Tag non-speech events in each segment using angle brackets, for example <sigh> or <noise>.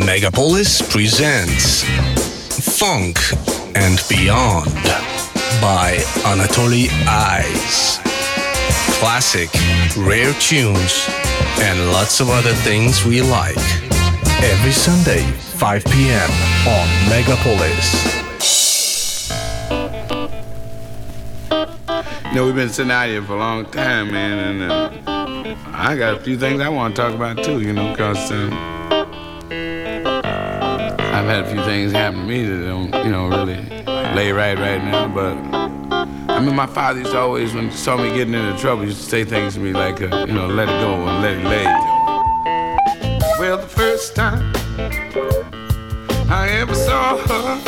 Megapolis presents Funk and Beyond by Anatoly Ice. Classic, rare tunes, and lots of other things we like. Every Sunday, 5 p.m. on Megapolis. You know, we've been sitting out here for a long time, man, and uh, I got a few things I want to talk about too, you know, because uh, I've had a few things happen to me that don't, you know, really lay right right now. But I mean, my father used to always, when he saw me getting into trouble, used to say things to me like, uh, you know, let it go and let it lay. Well, the first time I ever saw her,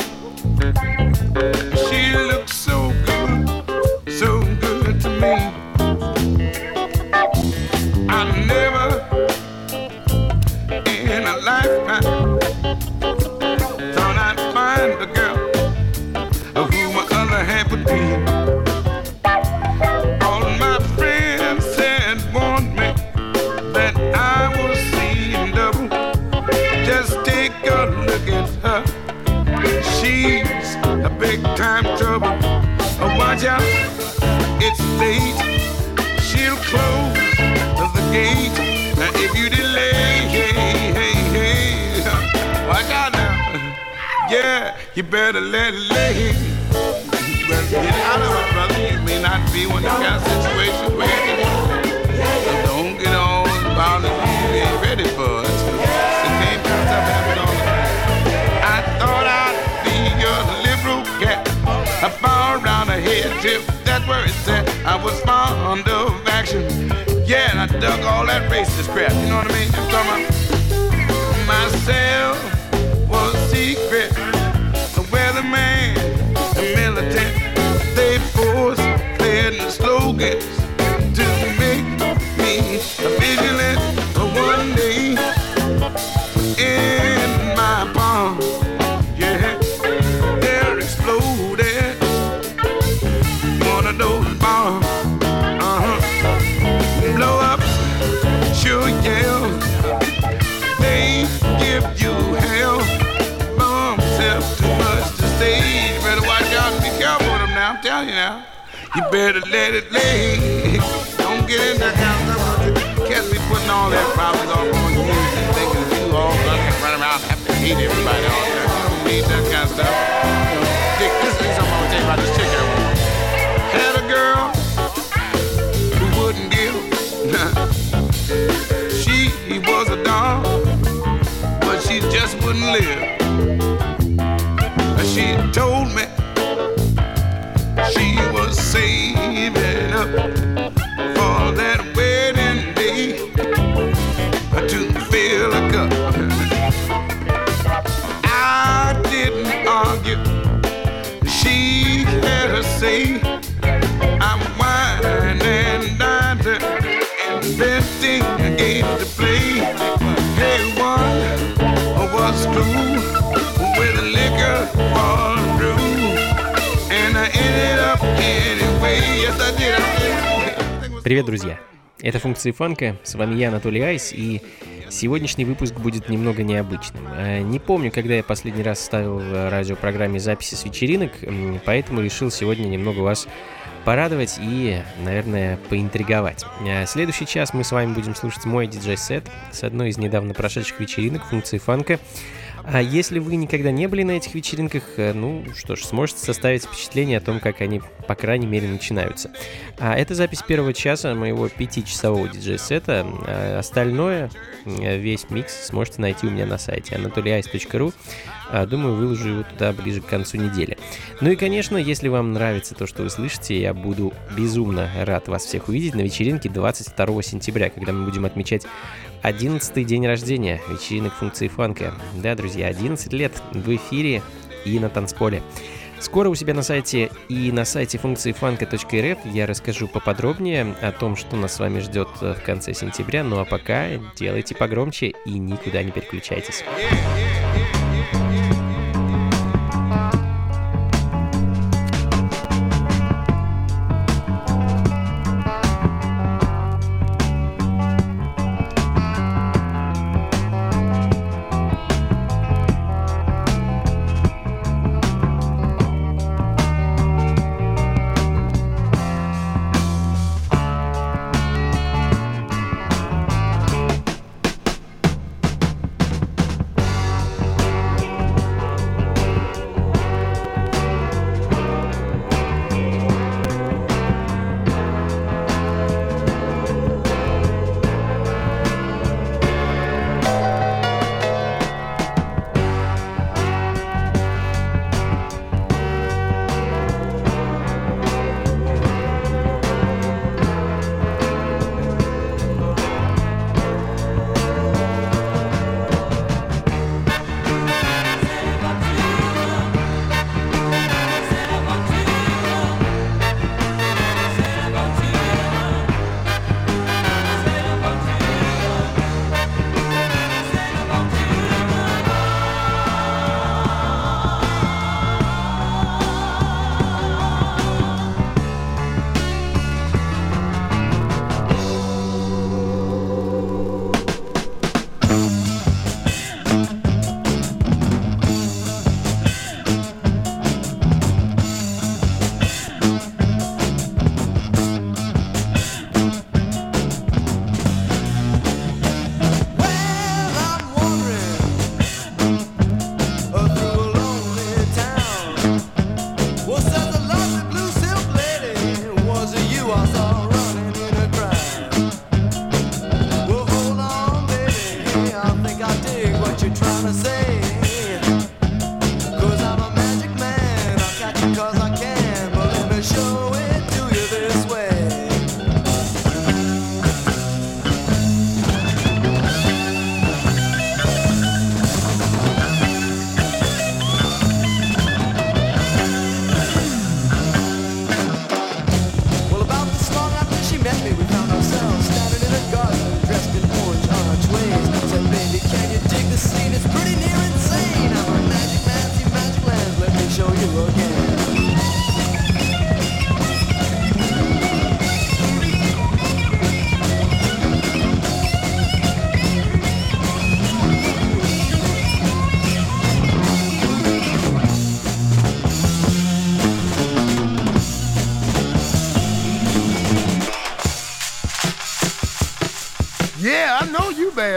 she looked so Oh, it's late. She'll close the gate Now, if you delay. Hey, hey, hey, <laughs> watch out now. Yeah, you better let it lay. You better get out of it, brother. You may not be of the kind of situations where you so don't get all involved if you ain't ready for it. The kind of happen all the time. I thought I'd be your liberal cat. Tip. That's where it's at. I was fond of action. Yeah, and I dug all that racist crap. You know what I mean? I'm talking about myself was secret. The weatherman, the militant, they force playing the slogans better let it lay. Don't get in be putting all that problems off on you thinking you all run around have to hate everybody all the time. You don't need that kind of stuff. Dick, this is something I'm gonna tell you about this chick here. Had a girl who wouldn't give. <laughs> she was a dog, but she just wouldn't live. Saving up for that wedding day to fill a cup. I didn't argue. She had her say. Привет, друзья! Это функции фанка, с вами я, Анатолий Айс, и сегодняшний выпуск будет немного необычным. Э, Не помню, когда я последний раз ставил в радиопрограмме записи с вечеринок, поэтому решил сегодня немного вас порадовать и, наверное, поинтриговать. Э, Следующий час мы с вами будем слушать мой диджей-сет с одной из недавно прошедших вечеринок функции фанка. А если вы никогда не были на этих вечеринках, э, ну что ж, сможете составить впечатление о том, как они, по крайней мере, начинаются. А это запись первого часа моего пятичасового диджей-сета. А Остальное, э, весь микс сможете найти у меня на сайте anatolyice.ru. А, Думаю, выложу его туда ближе к концу недели. Ну и, конечно, если вам нравится то, что вы слышите, я буду безумно рад вас всех увидеть на вечеринке 22 сентября, когда мы будем отмечать 11 день рождения вечеринок функции фанка. Да, друзья, 11 лет в эфире и на танцполе. Скоро у себя на сайте и на сайте функции фанка.рф я расскажу поподробнее о том, что нас с вами ждет в конце сентября. Ну а пока делайте погромче и никуда не переключайтесь. Yeah,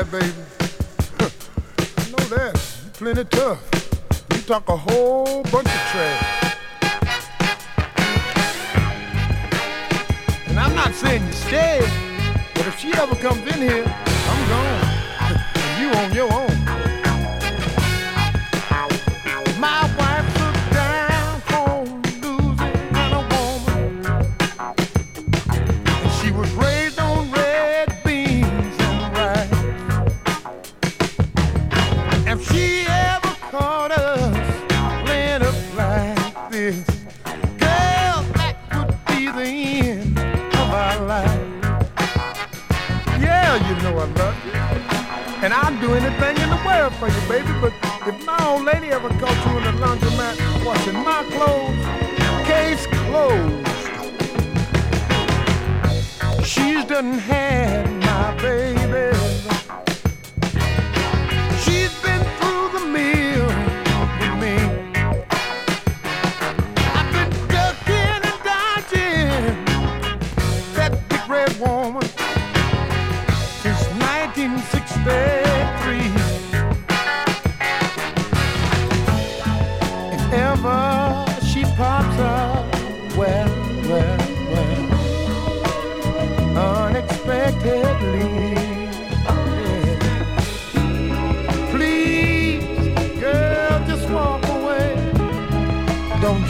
baby. <laughs> I know that. You plenty tough. You talk a whole bunch of trash. And I'm not saying you stay, but if she ever comes in here, I'm gone. <laughs> you on your own.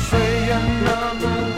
虽然那么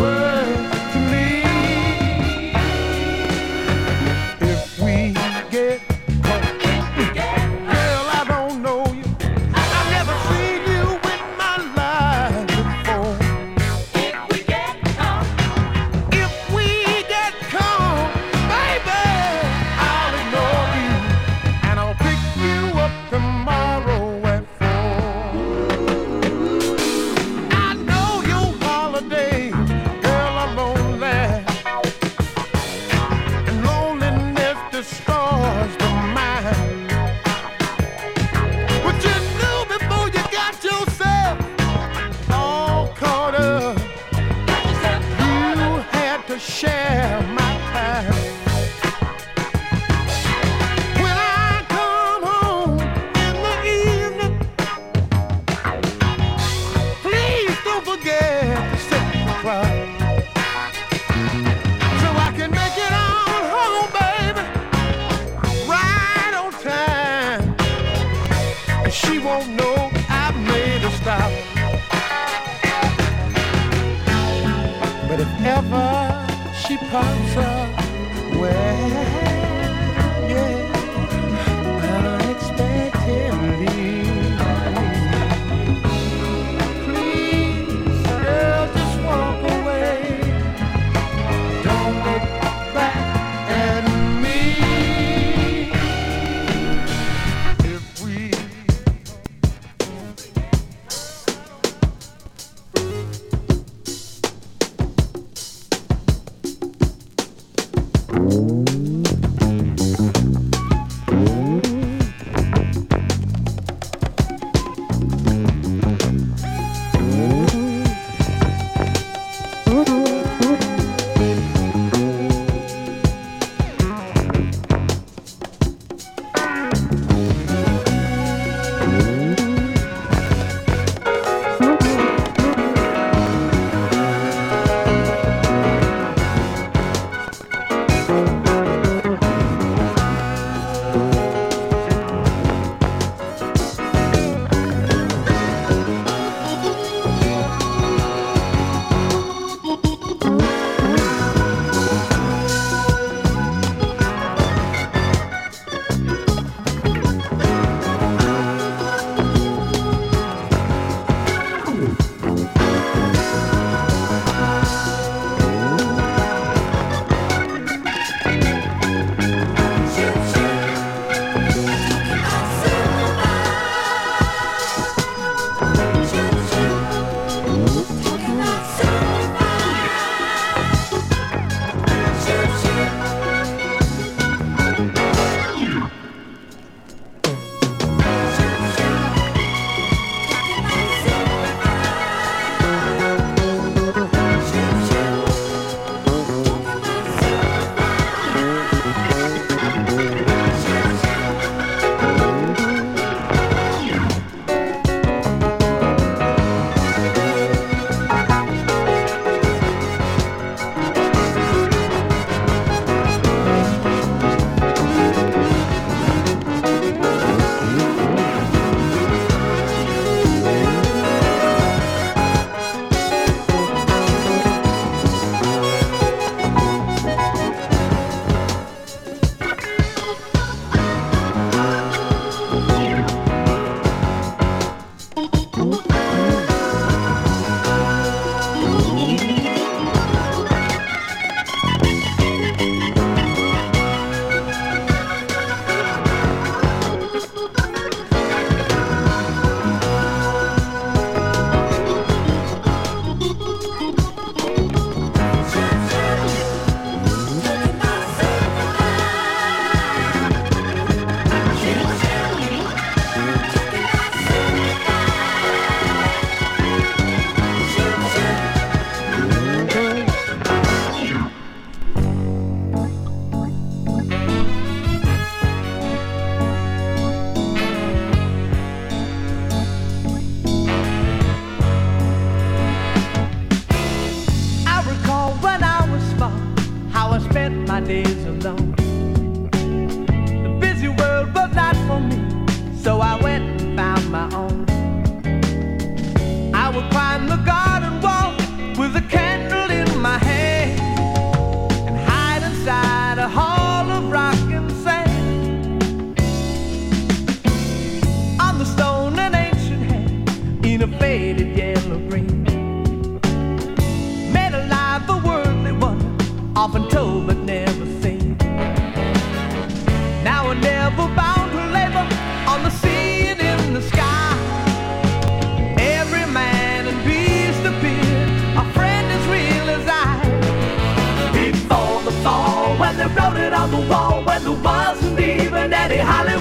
Even and he Holly.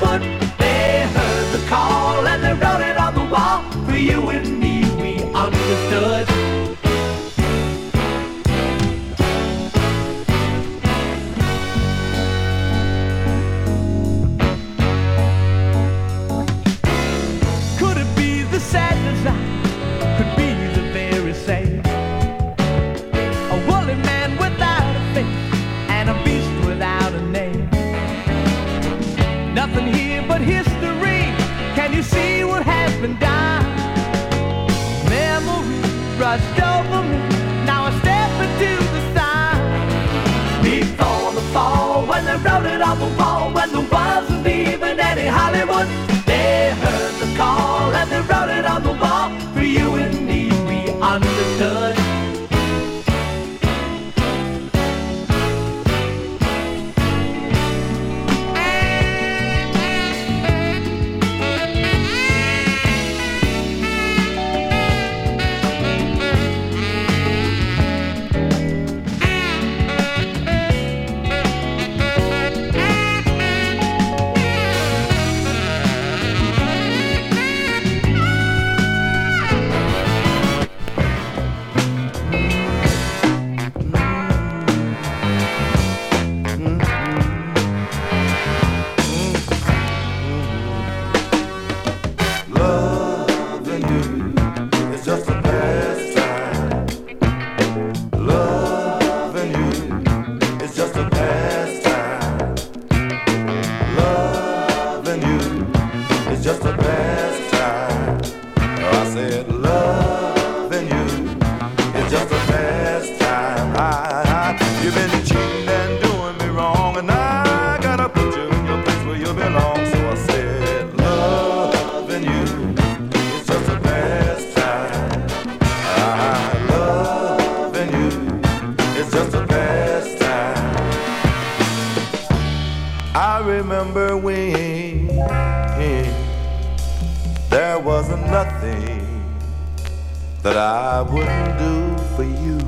wouldn't do for you.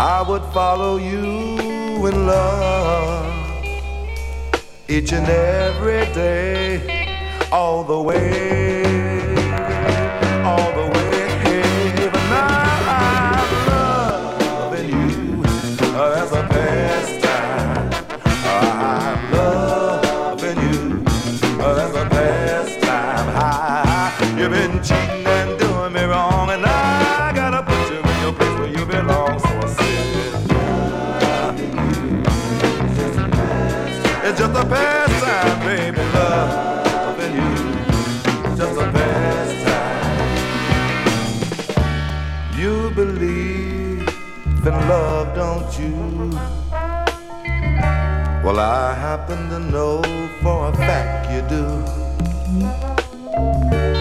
I would follow you in love each and every day, all the way. happen to know for a fact you do.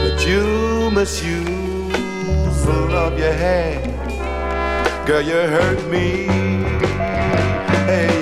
But you misuse the love you had. Girl, you hurt me. Hey.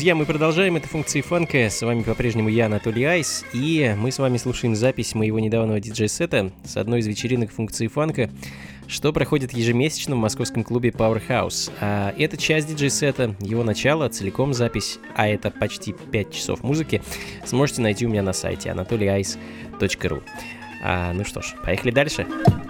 Друзья, мы продолжаем это функции фанка. С вами по-прежнему я, Анатолий Айс, и мы с вами слушаем запись моего недавнего диджей-сета с одной из вечеринок функции фанка, что проходит ежемесячно в московском клубе Powerhouse. А это часть диджей-сета, его начало, целиком запись, а это почти 5 часов музыки, сможете найти у меня на сайте anatolyice.ru. А, ну что ж, поехали дальше. Дальше.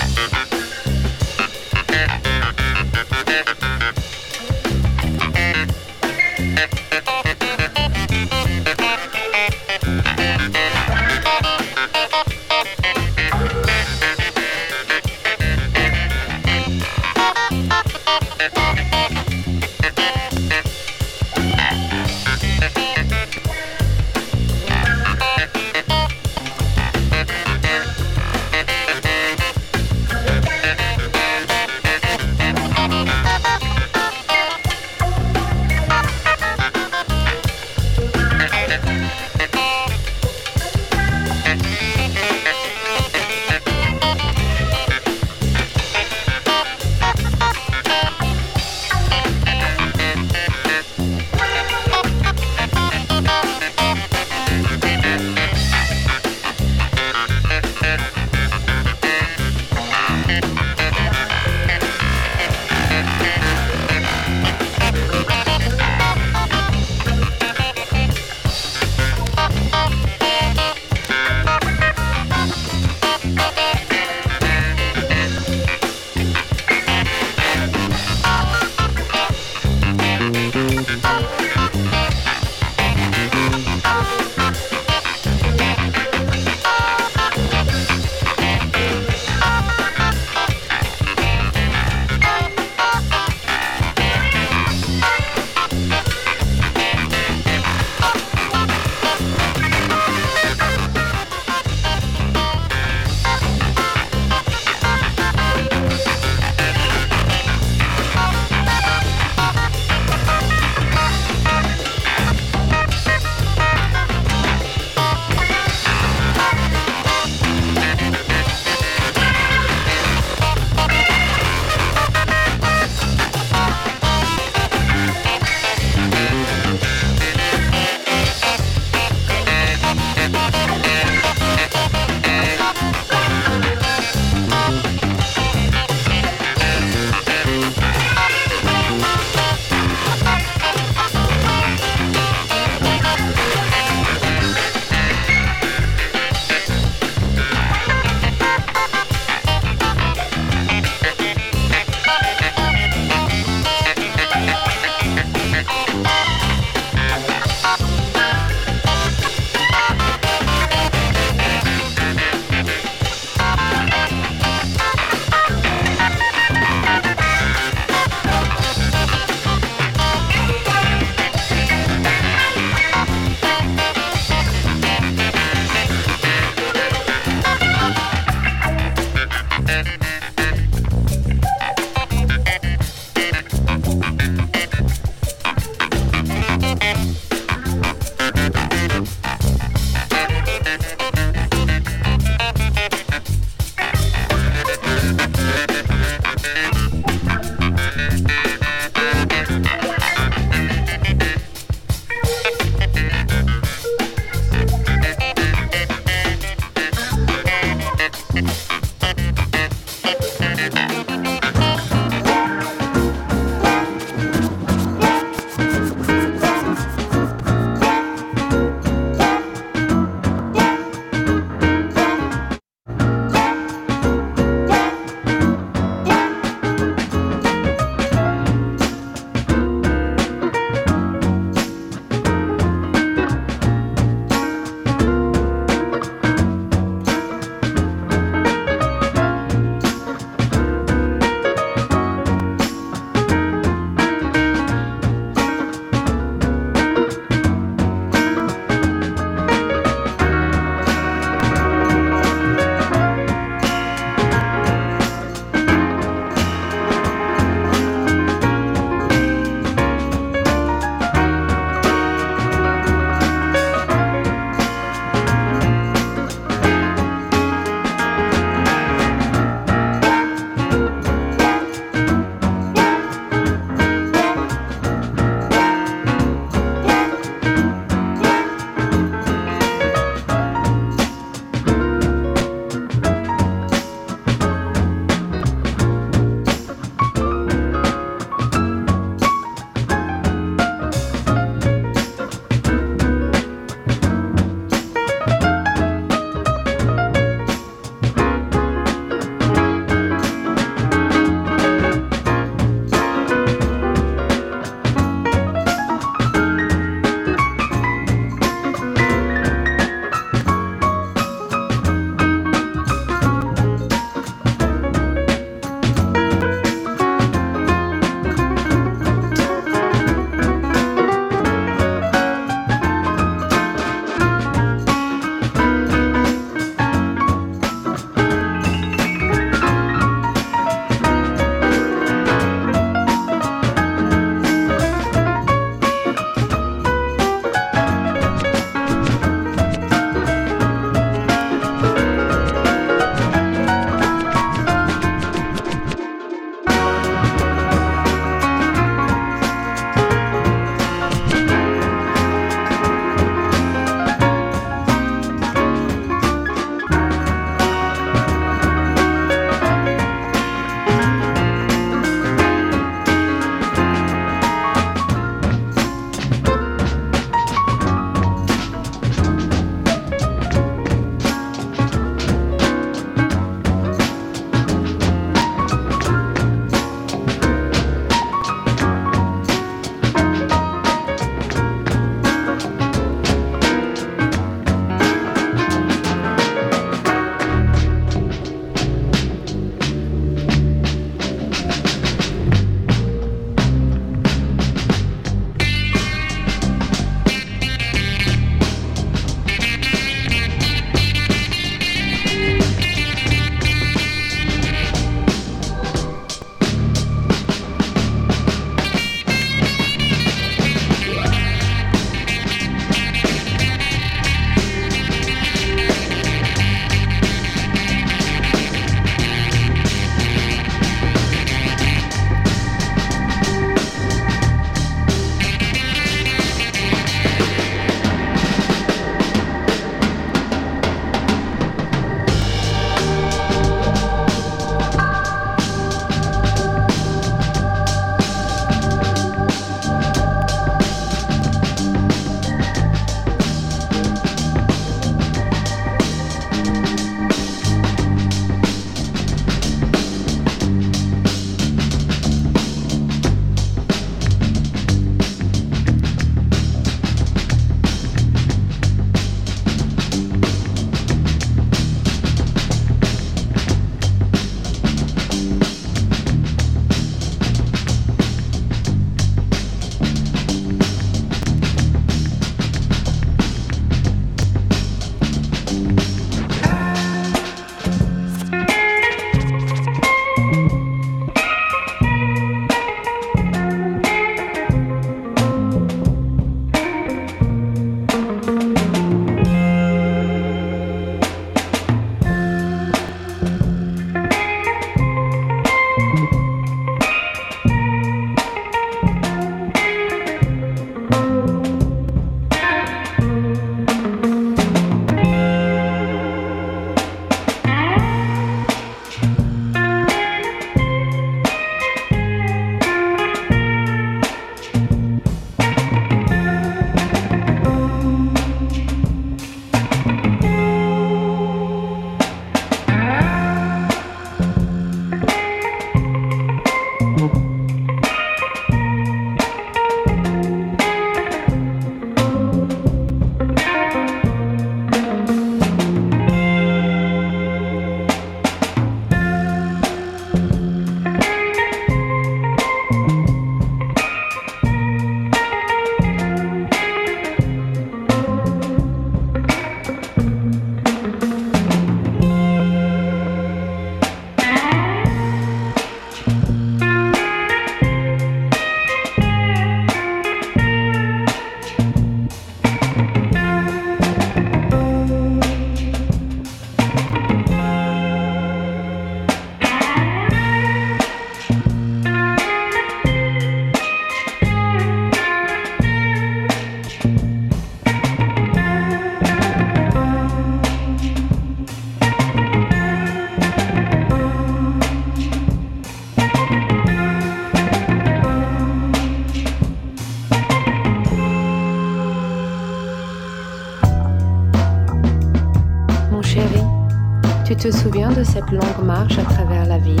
Te souviens de cette longue marche à travers la ville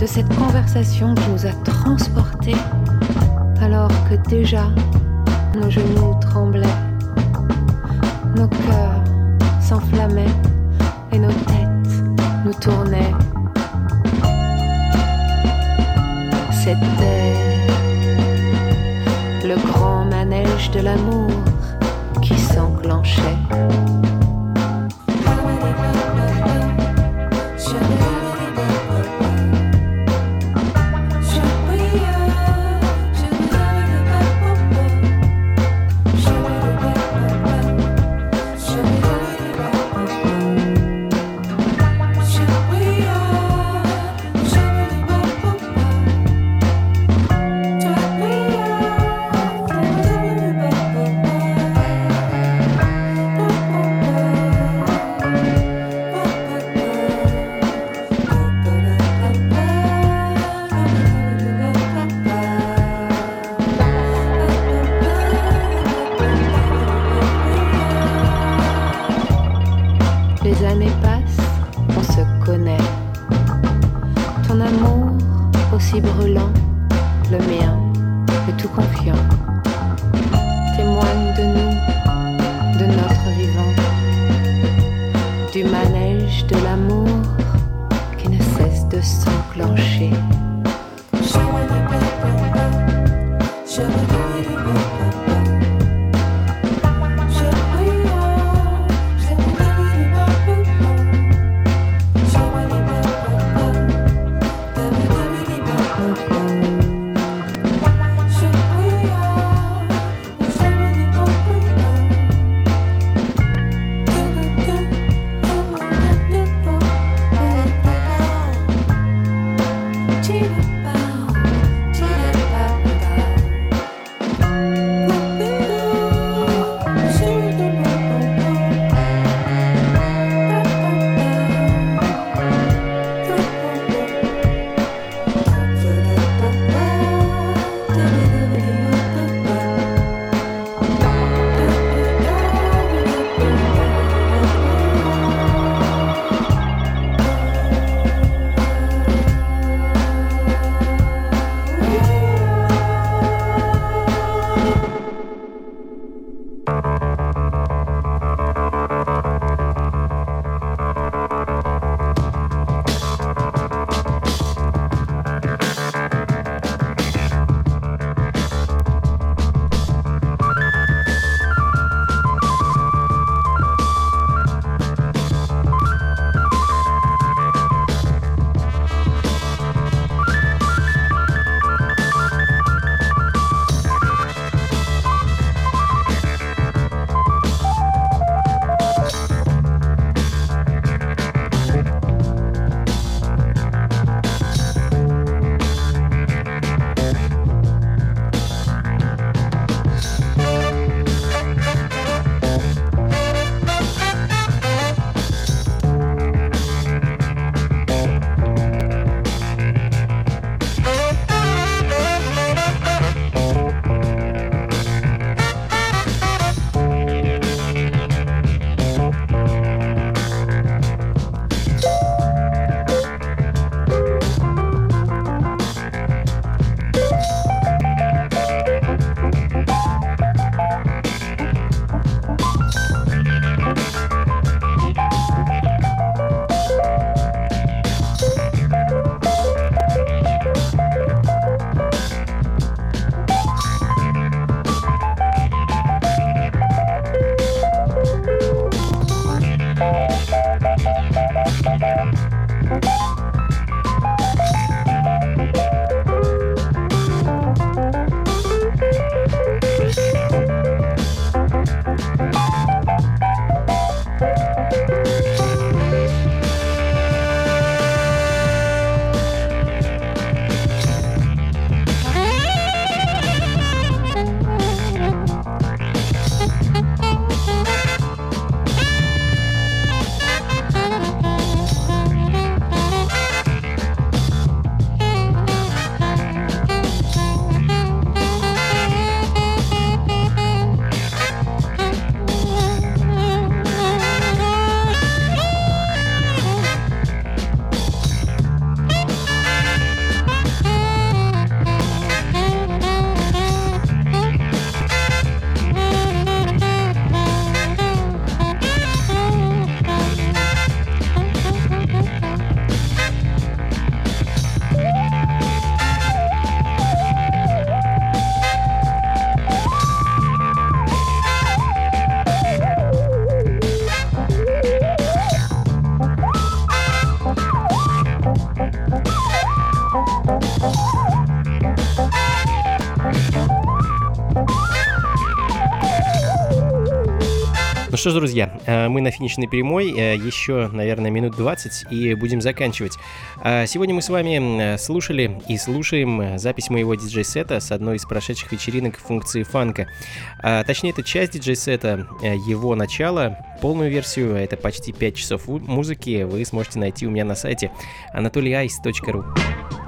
De cette conversation qui nous a transportés alors que déjà nos genoux tremblaient, nos cœurs s'enflammaient et nos têtes nous tournaient. C'était le grand manège de l'amour qui s'enclenchait. Что ж, друзья, э, мы на финишной прямой, э, еще, наверное, минут 20 и будем заканчивать. А сегодня мы с вами э, слушали и слушаем запись моего диджей-сета с одной из прошедших вечеринок функции фанка. А, точнее, это часть диджей-сета, его начало, полную версию, а это почти 5 часов музыки, вы сможете найти у меня на сайте anatolyice.ru.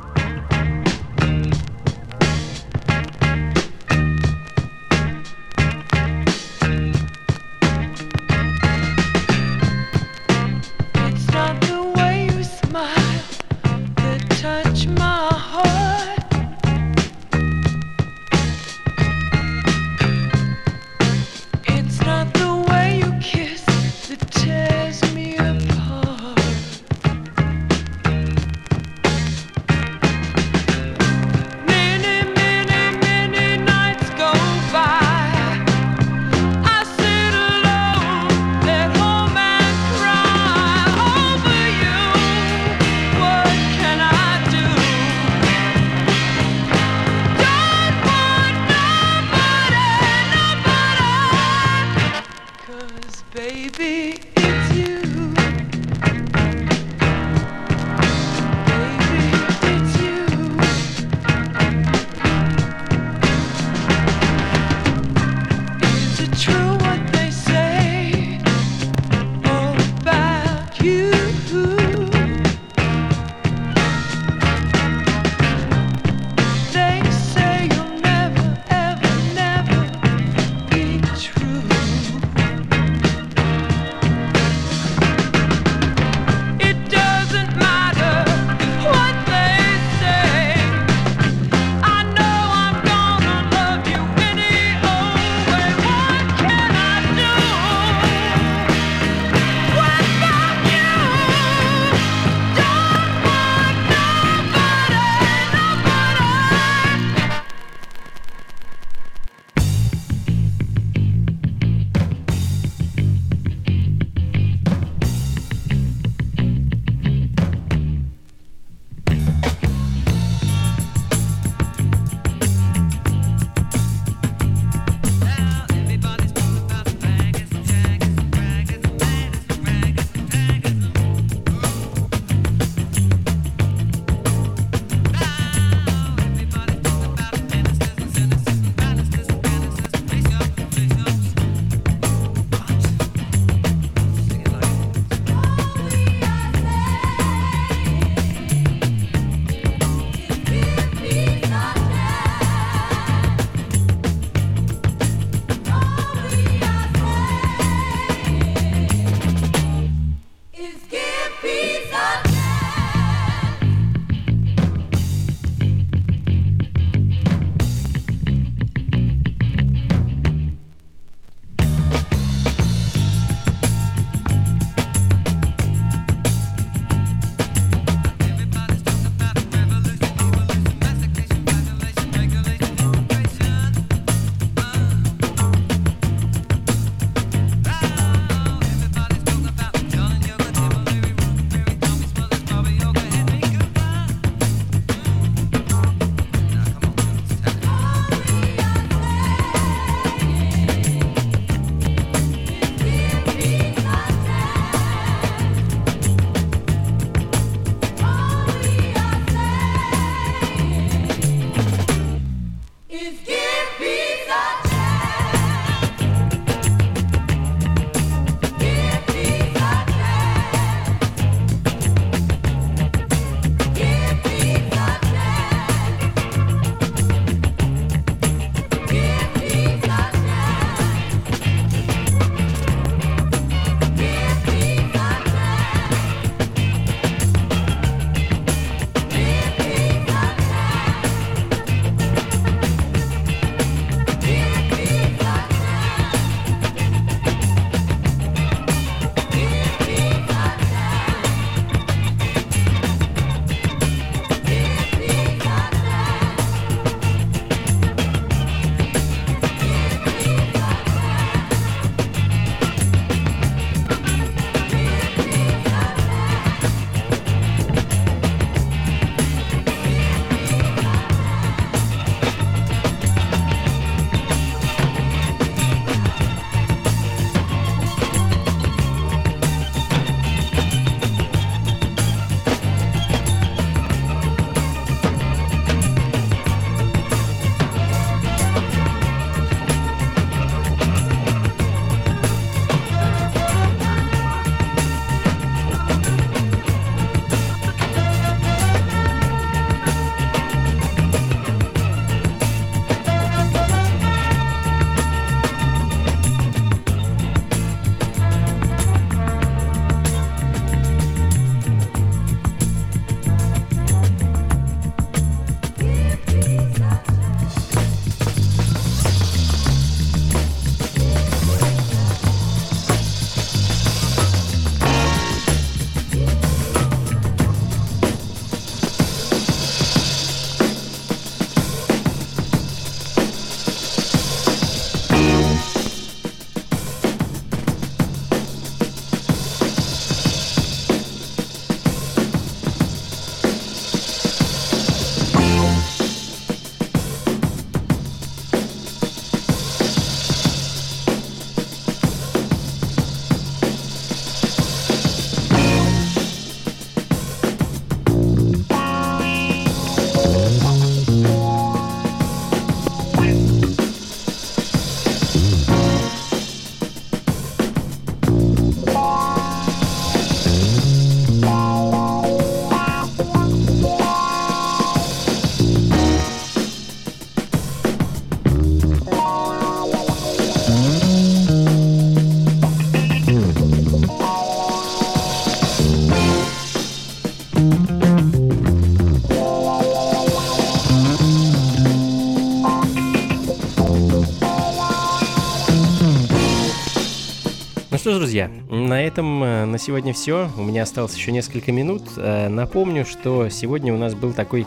что ж, друзья, на этом э, на сегодня все. У меня осталось еще несколько минут. Э, напомню, что сегодня у нас был такой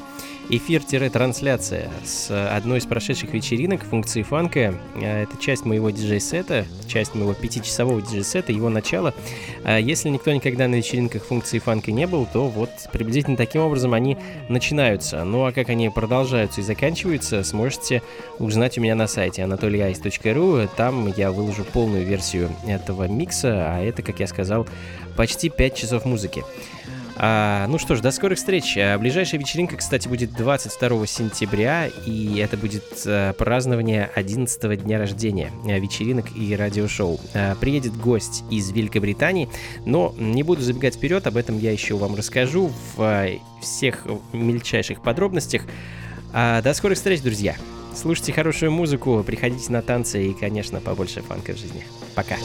эфир-трансляция с одной из прошедших вечеринок функции фанка. Э, это часть моего диджей-сета, часть моего пятичасового диджей-сета, его начало. Э, если никто никогда на вечеринках функции фанка не был, то вот приблизительно таким образом они начинаются. Ну а как они продолжаются и заканчиваются, сможете узнать у меня на сайте anatolyice.ru. Там я выложу полную версию этого микса, а это, как я сказал, почти 5 часов музыки. А, ну что ж, до скорых встреч. А, ближайшая вечеринка, кстати, будет 22 сентября, и это будет а, празднование 11 дня рождения а, вечеринок и радиошоу. А, приедет гость из Великобритании, но не буду забегать вперед, об этом я еще вам расскажу в а, всех мельчайших подробностях. А, до скорых встреч, друзья. Слушайте хорошую музыку, приходите на танцы и, конечно, побольше фанка в жизни. Пока.